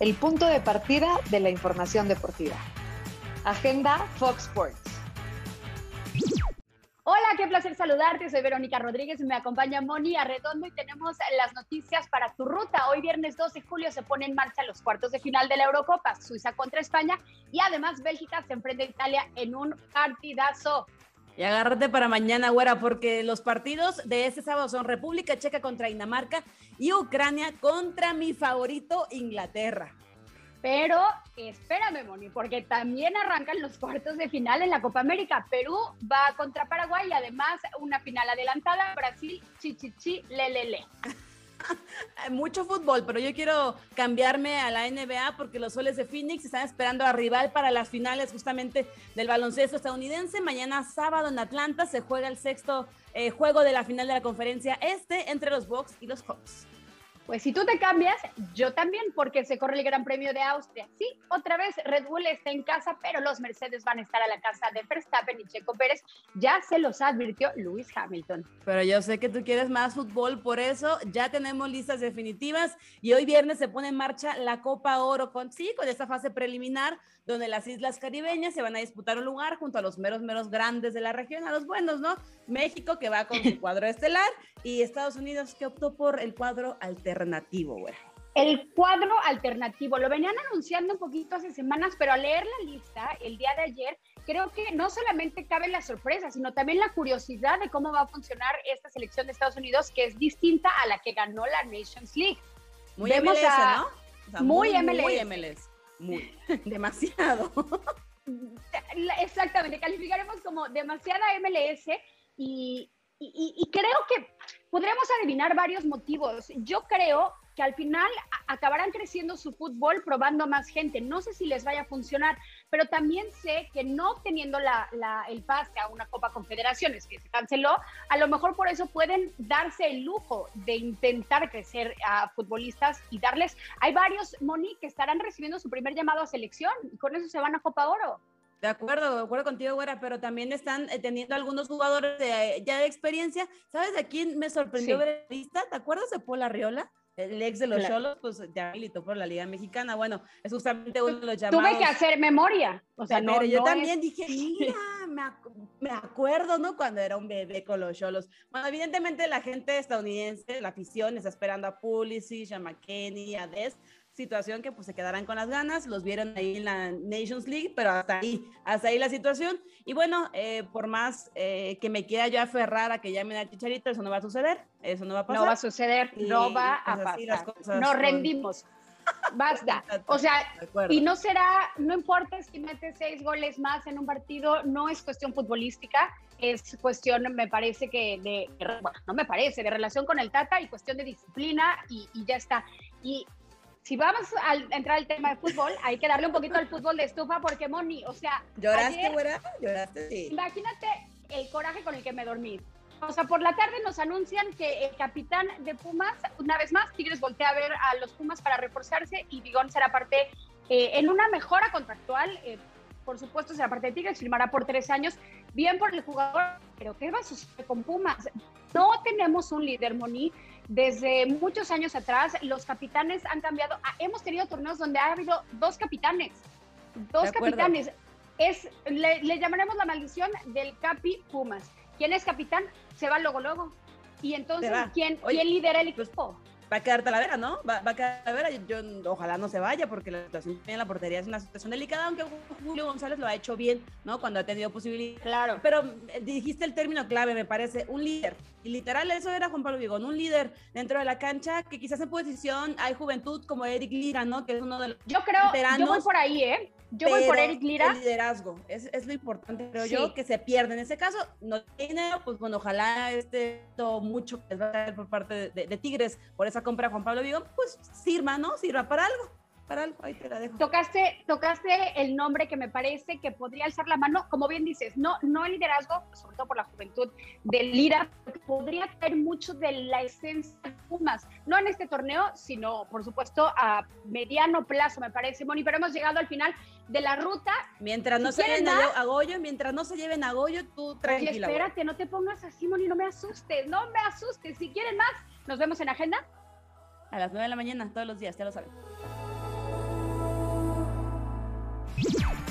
el punto de partida de la información deportiva. Agenda Fox Sports. Hola, qué placer saludarte. Soy Verónica Rodríguez y me acompaña Moni Arredondo y tenemos las noticias para tu ruta. Hoy viernes 12 de julio se pone en marcha los cuartos de final de la Eurocopa, Suiza contra España y además Bélgica se enfrenta a Italia en un partidazo. Y agárrate para mañana, güera, porque los partidos de este sábado son República Checa contra Dinamarca y Ucrania contra mi favorito Inglaterra. Pero espérame, Moni, porque también arrancan los cuartos de final en la Copa América. Perú va contra Paraguay y además una final adelantada, Brasil, chichichi, lelele. Mucho fútbol, pero yo quiero cambiarme a la NBA porque los soles de Phoenix están esperando a rival para las finales justamente del baloncesto estadounidense. Mañana sábado en Atlanta se juega el sexto eh, juego de la final de la conferencia este entre los Bucks y los Hawks. Pues si tú te cambias, yo también, porque se corre el Gran Premio de Austria. Sí, otra vez Red Bull está en casa, pero los Mercedes van a estar a la casa de Verstappen y Checo Pérez. Ya se los advirtió Lewis Hamilton. Pero yo sé que tú quieres más fútbol, por eso ya tenemos listas definitivas y hoy viernes se pone en marcha la Copa Oro con sí, con esta fase preliminar donde las islas caribeñas se van a disputar un lugar junto a los meros meros grandes de la región, a los buenos, ¿no? México que va con su cuadro estelar y Estados Unidos que optó por el cuadro alternativo, güey. El cuadro alternativo, lo venían anunciando un poquito hace semanas, pero al leer la lista el día de ayer, creo que no solamente cabe la sorpresa, sino también la curiosidad de cómo va a funcionar esta selección de Estados Unidos, que es distinta a la que ganó la Nations League. Muy MLS, ¿no? muy, MLS. Muy MLS. Muy. demasiado. Exactamente, calificaremos como demasiada MLS y, y, creo que podríamos adivinar varios motivos. Yo creo que al final acabarán creciendo su fútbol probando a más gente. No sé si les vaya a funcionar, pero también sé que no teniendo la, el pase a una Copa Confederaciones que se canceló, a lo mejor por eso pueden darse el lujo de intentar crecer a futbolistas y darles. Hay varios, Moni, que estarán recibiendo su primer llamado a selección y con eso se van a Copa Oro. De acuerdo, de acuerdo contigo, güera, pero también están eh, teniendo algunos jugadores de, ya de experiencia. ¿Sabes de quién me sorprendió ver la lista? ¿Te acuerdas de Paul Arriola? El ex de los Cholos, pues ya militó por la Liga Mexicana. Bueno, es justamente uno de los llamados. Tuve que hacer memoria. O sea, no, yo también dije, mira, me, acuerdo, ¿no? Cuando era un bebé con los Cholos. Bueno, evidentemente la gente estadounidense, la afición, está esperando a Pulisic, a McKenny, a Des, situación que pues se quedarán con las ganas, los vieron ahí en la Nations League, pero hasta ahí, hasta ahí la situación. Y bueno, eh, por más eh, que me quiera yo aferrar a que llamen a Chicharito, eso no va a suceder, eso no va a pasar. No va a suceder, no va a pues, pasar. Nos rendimos. Basta. O sea, y no será, no importa si mete seis goles más en un partido, no es cuestión futbolística, es cuestión, me parece que de, bueno, no me parece, de relación con el Tata y cuestión de disciplina y, y ya está. Y si vamos a entrar al tema de fútbol, hay que darle un poquito al fútbol de estufa porque, Moni, o sea. ¿Lloraste, güera? ¿Lloraste? Sí. Imagínate el coraje con el que me dormí. O sea, por la tarde nos anuncian que el capitán de Pumas, una vez más, Tigres voltea a ver a los Pumas para reforzarse y Vigón será parte eh, en una mejora contractual. Eh, por supuesto, será parte de Tigres, firmará por tres años. Bien por el jugador, pero ¿qué va a suceder con Pumas? No tenemos un líder, Moni. Desde muchos años atrás, los capitanes han cambiado. Hemos tenido torneos donde ha habido dos capitanes. Dos capitanes. Es, le, llamaremos la maldición del Capi Pumas. ¿Quién es capitán? Se va luego, luego. Y entonces, ¿quién, ¿quién lidera el pues, equipo? va a quedar Talavera, ¿no? Va, va a quedar Talavera. Yo, ojalá no se vaya porque la situación en la portería es una situación delicada, aunque Julio González lo ha hecho bien, ¿no? Cuando ha tenido posibilidad. Claro. Pero eh, dijiste el término clave, me parece, un líder. Y literal, eso era Juan Pablo Vigón, un líder dentro de la cancha que quizás en posición hay juventud como Eric Lira, ¿no? Que es uno de los Yo creo, yo voy por ahí, ¿eh? Yo voy por Eric Lira. El liderazgo, es, es lo importante, creo yo, que se pierde. En ese caso, no tiene, pues bueno, ojalá este todo mucho que va a por parte de, de, Tigres por esa compra de Juan Pablo Vigón, pues sirva, ¿no? Sirva para algo para algo, ahí te la dejo. Tocaste, tocaste el nombre que me parece que podría alzar la mano, como bien dices, no, no el liderazgo, sobre todo por la juventud del Lira, podría caer mucho de la esencia de Pumas, no en este torneo, sino por supuesto a mediano plazo, me parece, Moni, pero hemos llegado al final de la ruta. Mientras no se lleven a, Goyo, mientras no se lleven a Goyo, tú tranquila. espérate, no te pongas así, Moni, no me asustes, no me asustes. Si quieren más, nos vemos en agenda. A las 9 de la mañana, todos los días, ya lo saben.